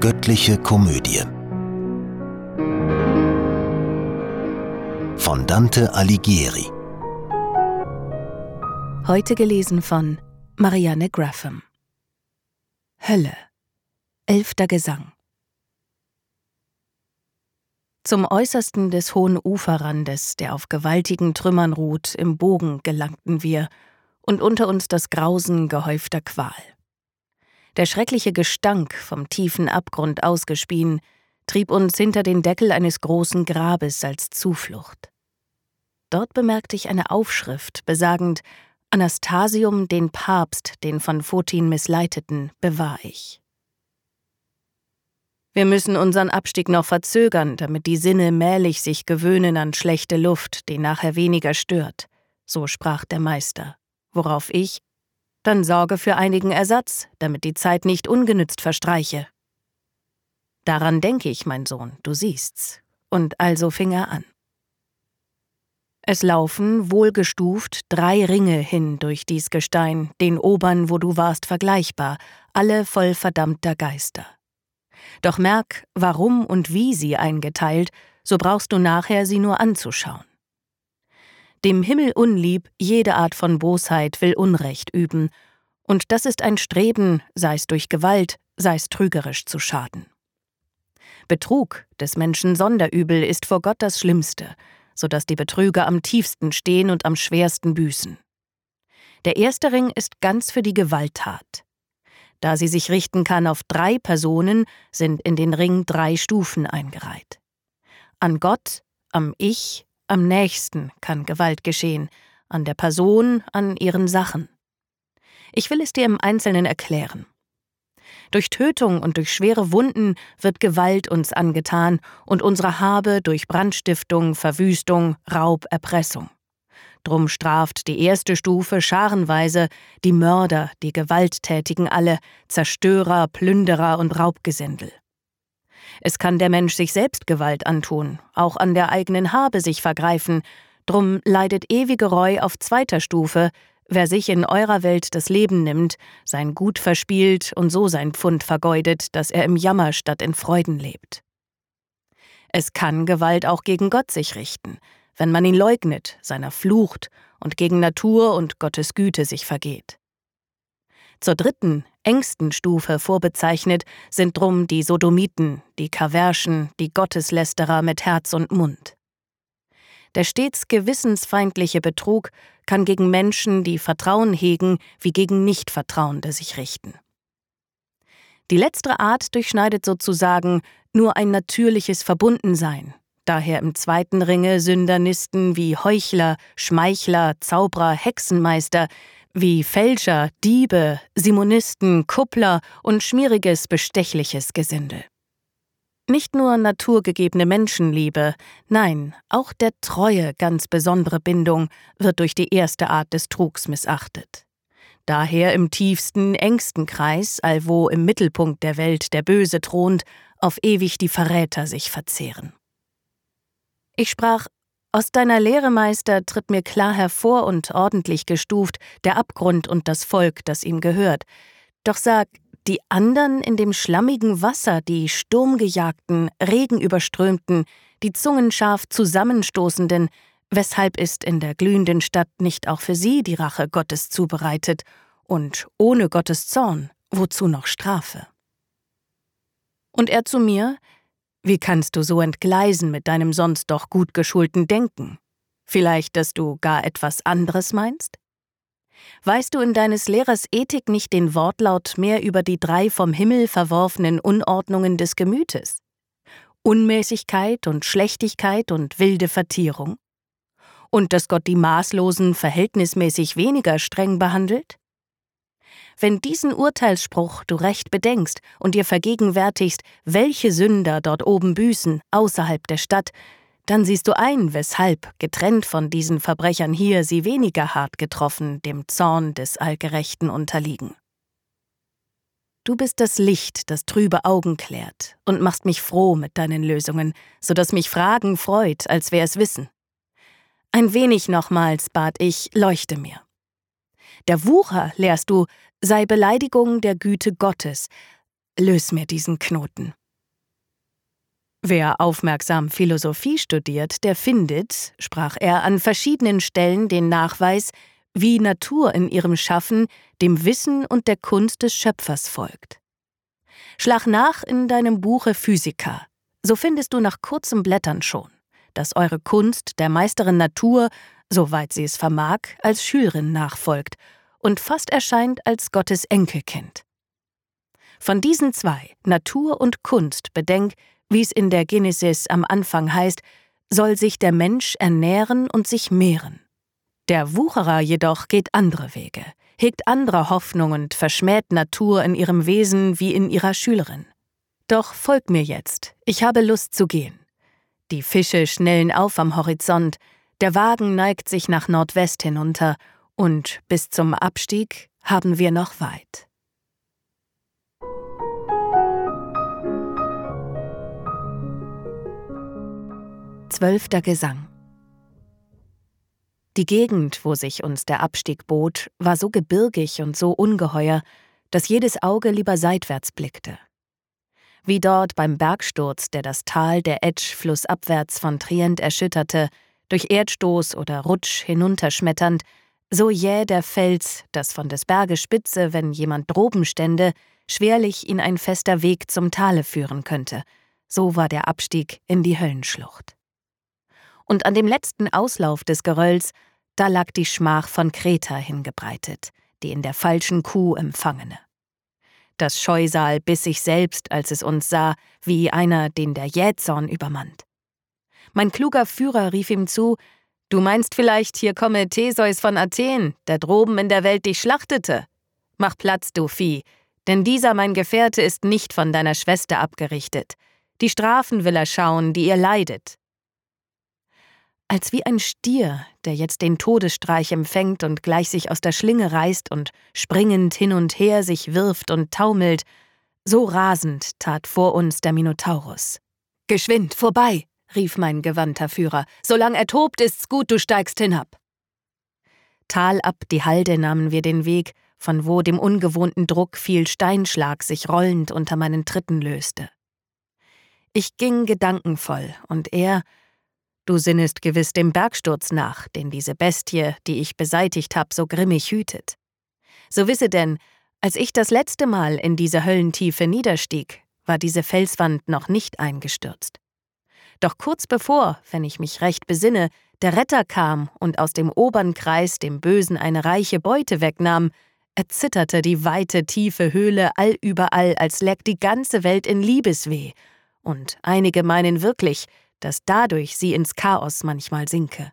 Göttliche Komödie von Dante Alighieri. Heute gelesen von Marianne Graffam. Hölle. Elfter Gesang. Zum äußersten des hohen Uferrandes, der auf gewaltigen Trümmern ruht, im Bogen gelangten wir, und unter uns das Grausen gehäufter Qual. Der schreckliche Gestank, vom tiefen Abgrund ausgespien, trieb uns hinter den Deckel eines großen Grabes als Zuflucht. Dort bemerkte ich eine Aufschrift, besagend Anastasium, den Papst, den von Fotin missleiteten, bewahr ich. Wir müssen unseren Abstieg noch verzögern, damit die Sinne mählich sich gewöhnen an schlechte Luft, die nachher weniger stört, so sprach der Meister, worauf ich, dann sorge für einigen Ersatz, damit die Zeit nicht ungenützt verstreiche. Daran denke ich, mein Sohn, du siehst's. Und also fing er an. Es laufen, wohlgestuft, drei Ringe hin durch dies Gestein, den obern, wo du warst, vergleichbar, alle voll verdammter Geister. Doch merk, warum und wie sie eingeteilt, so brauchst du nachher sie nur anzuschauen. Dem Himmel unlieb, jede Art von Bosheit will Unrecht üben, und das ist ein Streben, sei's durch Gewalt, sei's trügerisch zu schaden. Betrug, des Menschen Sonderübel, ist vor Gott das Schlimmste, so dass die Betrüger am tiefsten stehen und am schwersten büßen. Der erste Ring ist ganz für die Gewalttat. Da sie sich richten kann auf drei Personen, sind in den Ring drei Stufen eingereiht. An Gott, am Ich am nächsten kann Gewalt geschehen, an der Person, an ihren Sachen. Ich will es dir im Einzelnen erklären. Durch Tötung und durch schwere Wunden wird Gewalt uns angetan und unsere Habe durch Brandstiftung, Verwüstung, Raub, Erpressung. Drum straft die erste Stufe scharenweise die Mörder, die Gewalttätigen alle, Zerstörer, Plünderer und Raubgesindel. Es kann der Mensch sich selbst Gewalt antun, auch an der eigenen Habe sich vergreifen, drum leidet ewige Reu auf zweiter Stufe, wer sich in eurer Welt das Leben nimmt, sein Gut verspielt und so sein Pfund vergeudet, dass er im Jammer statt in Freuden lebt. Es kann Gewalt auch gegen Gott sich richten, wenn man ihn leugnet, seiner flucht und gegen Natur und Gottes Güte sich vergeht. Zur dritten, engsten Stufe vorbezeichnet sind drum die Sodomiten, die Kaverschen, die Gotteslästerer mit Herz und Mund. Der stets gewissensfeindliche Betrug kann gegen Menschen, die Vertrauen hegen, wie gegen Nichtvertrauende sich richten. Die letztere Art durchschneidet sozusagen nur ein natürliches Verbundensein, daher im zweiten Ringe Sündernisten wie Heuchler, Schmeichler, Zauberer, Hexenmeister, wie Fälscher, Diebe, Simonisten, Kuppler und schmieriges, bestechliches Gesindel. Nicht nur naturgegebene Menschenliebe, nein, auch der Treue ganz besondere Bindung wird durch die erste Art des Trugs missachtet. Daher im tiefsten, engsten Kreis, allwo im Mittelpunkt der Welt der Böse thront, auf ewig die Verräter sich verzehren. Ich sprach aus deiner Lehre, Meister, tritt mir klar hervor und ordentlich gestuft der Abgrund und das Volk, das ihm gehört. Doch sag, die andern in dem schlammigen Wasser, die sturmgejagten, regenüberströmten, die zungenscharf zusammenstoßenden, weshalb ist in der glühenden Stadt nicht auch für sie die Rache Gottes zubereitet, und ohne Gottes Zorn, wozu noch Strafe? Und er zu mir, wie kannst du so entgleisen mit deinem sonst doch gut geschulten Denken? Vielleicht, dass du gar etwas anderes meinst? Weißt du in deines Lehrers Ethik nicht den Wortlaut mehr über die drei vom Himmel verworfenen Unordnungen des Gemütes? Unmäßigkeit und Schlechtigkeit und wilde Vertierung? Und dass Gott die Maßlosen verhältnismäßig weniger streng behandelt? Wenn diesen Urteilsspruch du recht bedenkst und dir vergegenwärtigst, welche Sünder dort oben büßen, außerhalb der Stadt, dann siehst du ein, weshalb, getrennt von diesen Verbrechern hier, sie weniger hart getroffen dem Zorn des Allgerechten unterliegen. Du bist das Licht, das trübe Augen klärt, und machst mich froh mit deinen Lösungen, so dass mich Fragen freut, als wär es Wissen. Ein wenig nochmals, bat ich, leuchte mir. Der Wucher, lehrst du, sei Beleidigung der Güte Gottes. löse mir diesen Knoten. Wer aufmerksam Philosophie studiert, der findet, sprach er an verschiedenen Stellen den Nachweis, wie Natur in ihrem Schaffen dem Wissen und der Kunst des Schöpfers folgt. Schlag nach in deinem Buche Physica, so findest du nach kurzem Blättern schon, dass eure Kunst der Meisterin Natur, soweit sie es vermag, als Schülerin nachfolgt und fast erscheint als Gottes Enkelkind. Von diesen zwei, Natur und Kunst, bedenk, wie es in der Genesis am Anfang heißt, soll sich der Mensch ernähren und sich mehren. Der Wucherer jedoch geht andere Wege, hegt andere Hoffnung und verschmäht Natur in ihrem Wesen wie in ihrer Schülerin. Doch folg mir jetzt, ich habe Lust zu gehen. Die Fische schnellen auf am Horizont, der Wagen neigt sich nach Nordwest hinunter, und bis zum Abstieg haben wir noch weit. Zwölfter Gesang Die Gegend, wo sich uns der Abstieg bot, war so gebirgig und so ungeheuer, dass jedes Auge lieber seitwärts blickte. Wie dort beim Bergsturz, der das Tal der Etsch flussabwärts von Trient erschütterte, durch Erdstoß oder Rutsch hinunterschmetternd, so jäh der Fels, dass von des Berges Spitze, wenn jemand droben stände, schwerlich ihn ein fester Weg zum Tale führen könnte. So war der Abstieg in die Höllenschlucht und an dem letzten Auslauf des Gerölls, da lag die Schmach von Kreta hingebreitet, die in der falschen Kuh empfangene. Das Scheusal biss sich selbst, als es uns sah, wie einer, den der Jähzorn übermannt. Mein kluger Führer rief ihm zu, Du meinst vielleicht, hier komme Theseus von Athen, der droben in der Welt dich schlachtete? Mach Platz, du Vieh, denn dieser mein Gefährte ist nicht von deiner Schwester abgerichtet. Die Strafen will er schauen, die ihr leidet als wie ein Stier, der jetzt den Todesstreich empfängt und gleich sich aus der Schlinge reißt und springend hin und her sich wirft und taumelt, so rasend tat vor uns der Minotaurus. Geschwind, vorbei, rief mein gewandter Führer, solang er tobt, ist's gut, du steigst hinab. Talab die Halde nahmen wir den Weg, von wo dem ungewohnten Druck viel Steinschlag sich rollend unter meinen Tritten löste. Ich ging gedankenvoll, und er, Du sinnest gewiss dem Bergsturz nach, den diese Bestie, die ich beseitigt hab, so grimmig hütet. So wisse denn, als ich das letzte Mal in diese Höllentiefe niederstieg, war diese Felswand noch nicht eingestürzt. Doch kurz bevor, wenn ich mich recht besinne, der Retter kam und aus dem oberen Kreis dem Bösen eine reiche Beute wegnahm, erzitterte die weite, tiefe Höhle allüberall, als läg die ganze Welt in Liebesweh, und einige meinen wirklich, dass dadurch sie ins Chaos manchmal sinke.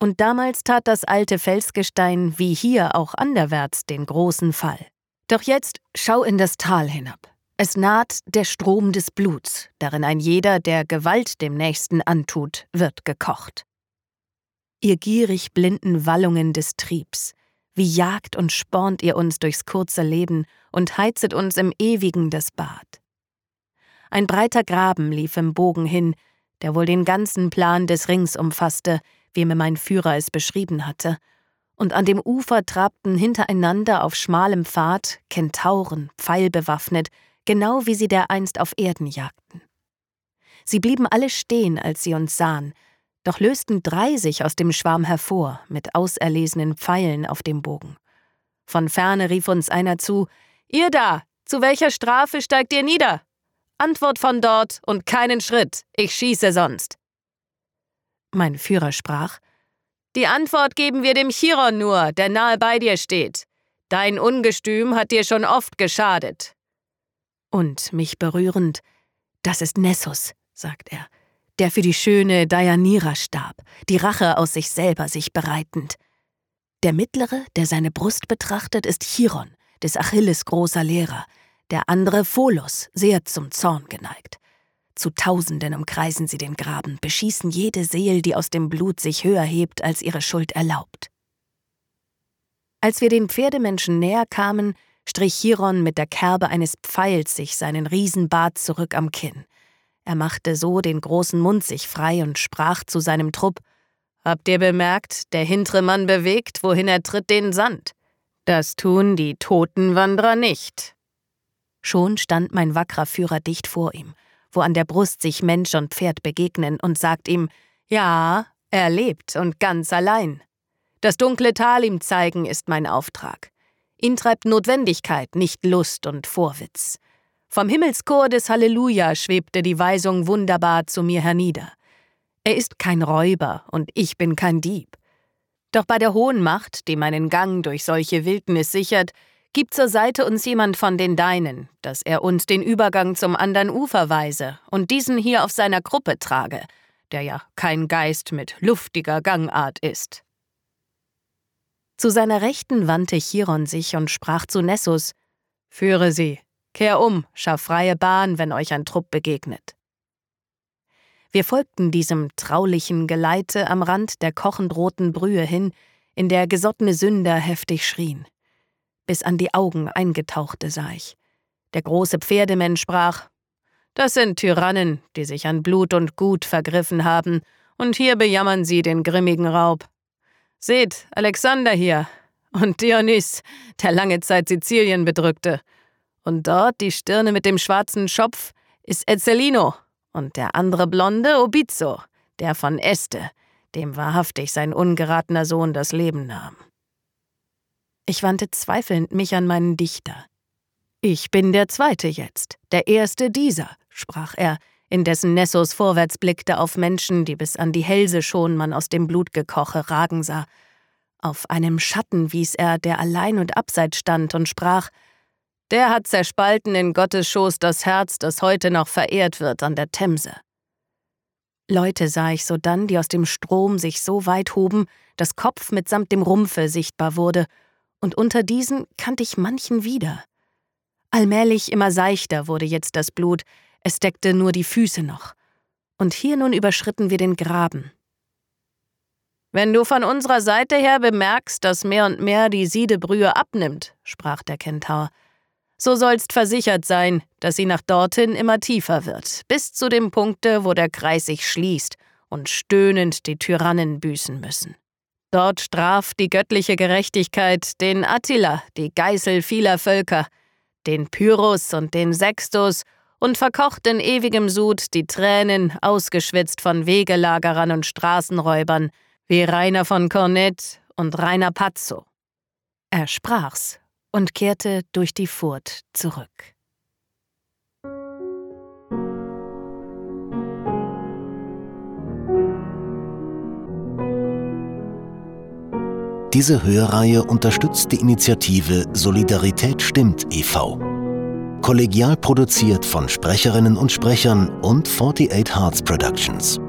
Und damals tat das alte Felsgestein wie hier auch anderwärts den großen Fall. Doch jetzt schau in das Tal hinab. Es naht der Strom des Bluts, darin ein jeder, der Gewalt dem Nächsten antut, wird gekocht. Ihr gierig blinden Wallungen des Triebs, wie jagt und spornt ihr uns durchs kurze Leben und heizet uns im Ewigen das Bad. Ein breiter Graben lief im Bogen hin, der wohl den ganzen Plan des Rings umfasste, wie mir mein Führer es beschrieben hatte, und an dem Ufer trabten hintereinander auf schmalem Pfad Kentauren, pfeilbewaffnet, genau wie sie dereinst auf Erden jagten. Sie blieben alle stehen, als sie uns sahen, doch lösten drei sich aus dem Schwarm hervor, mit auserlesenen Pfeilen auf dem Bogen. Von ferne rief uns einer zu Ihr da, zu welcher Strafe steigt ihr nieder? Antwort von dort und keinen Schritt, ich schieße sonst. Mein Führer sprach Die Antwort geben wir dem Chiron nur, der nahe bei dir steht. Dein Ungestüm hat dir schon oft geschadet. Und mich berührend Das ist Nessus, sagt er, der für die schöne Deianira starb, die Rache aus sich selber sich bereitend. Der mittlere, der seine Brust betrachtet, ist Chiron, des Achilles großer Lehrer, der andere Pholos, sehr zum Zorn geneigt. Zu Tausenden umkreisen sie den Graben, beschießen jede Seel, die aus dem Blut sich höher hebt, als ihre Schuld erlaubt. Als wir den Pferdemenschen näher kamen, strich Chiron mit der Kerbe eines Pfeils sich seinen Riesenbart zurück am Kinn. Er machte so den großen Mund sich frei und sprach zu seinem Trupp Habt ihr bemerkt, der hintere Mann bewegt, wohin er tritt, den Sand. Das tun die Totenwanderer nicht. Schon stand mein wackerer Führer dicht vor ihm, wo an der Brust sich Mensch und Pferd begegnen, und sagt ihm, ja, er lebt und ganz allein. Das dunkle Tal ihm zeigen ist mein Auftrag. Ihn treibt Notwendigkeit, nicht Lust und Vorwitz. Vom Himmelschor des Halleluja schwebte die Weisung wunderbar zu mir hernieder. Er ist kein Räuber und ich bin kein Dieb. Doch bei der hohen Macht, die meinen Gang durch solche Wildnis sichert, gibt zur Seite uns jemand von den Deinen, dass er uns den Übergang zum anderen Ufer weise und diesen hier auf seiner Gruppe trage, der ja kein Geist mit luftiger Gangart ist. Zu seiner Rechten wandte Chiron sich und sprach zu Nessus: Führe sie, kehr um, schaff freie Bahn, wenn euch ein Trupp begegnet. Wir folgten diesem traulichen Geleite am Rand der kochend roten Brühe hin, in der gesottene Sünder heftig schrien. Bis an die Augen eingetauchte sah ich. Der große Pferdemensch sprach: Das sind Tyrannen, die sich an Blut und Gut vergriffen haben, und hier bejammern sie den grimmigen Raub. Seht, Alexander hier und Dionys, der lange Zeit Sizilien bedrückte. Und dort die Stirne mit dem schwarzen Schopf ist Ezzelino, und der andere Blonde Obizzo, der von Este, dem wahrhaftig sein ungeratener Sohn das Leben nahm. Ich wandte zweifelnd mich an meinen Dichter. Ich bin der Zweite jetzt, der Erste dieser, sprach er, indessen Nessos vorwärts blickte auf Menschen, die bis an die Hälse schon man aus dem Blutgekoche ragen sah. Auf einem Schatten wies er, der allein und abseits stand, und sprach der hat zerspalten in Gottes Schoß das Herz, das heute noch verehrt wird an der Themse. Leute sah ich sodann, die aus dem Strom sich so weit hoben, dass Kopf mitsamt dem Rumpfe sichtbar wurde, und unter diesen kannte ich manchen wieder. Allmählich immer seichter wurde jetzt das Blut, es deckte nur die Füße noch. Und hier nun überschritten wir den Graben. Wenn du von unserer Seite her bemerkst, dass mehr und mehr die Siedebrühe abnimmt, sprach der Kentaur, so sollst versichert sein, dass sie nach dorthin immer tiefer wird, bis zu dem Punkte, wo der Kreis sich schließt und stöhnend die Tyrannen büßen müssen. Dort straft die göttliche Gerechtigkeit den Attila, die Geißel vieler Völker, den Pyrrhus und den Sextus und verkocht in ewigem Sud die Tränen, ausgeschwitzt von Wegelagerern und Straßenräubern, wie Rainer von Cornet und Rainer Pazzo. Er sprach's und kehrte durch die Furt zurück. Diese Hörreihe unterstützt die Initiative Solidarität stimmt e.V. Kollegial produziert von Sprecherinnen und Sprechern und 48 Hearts Productions.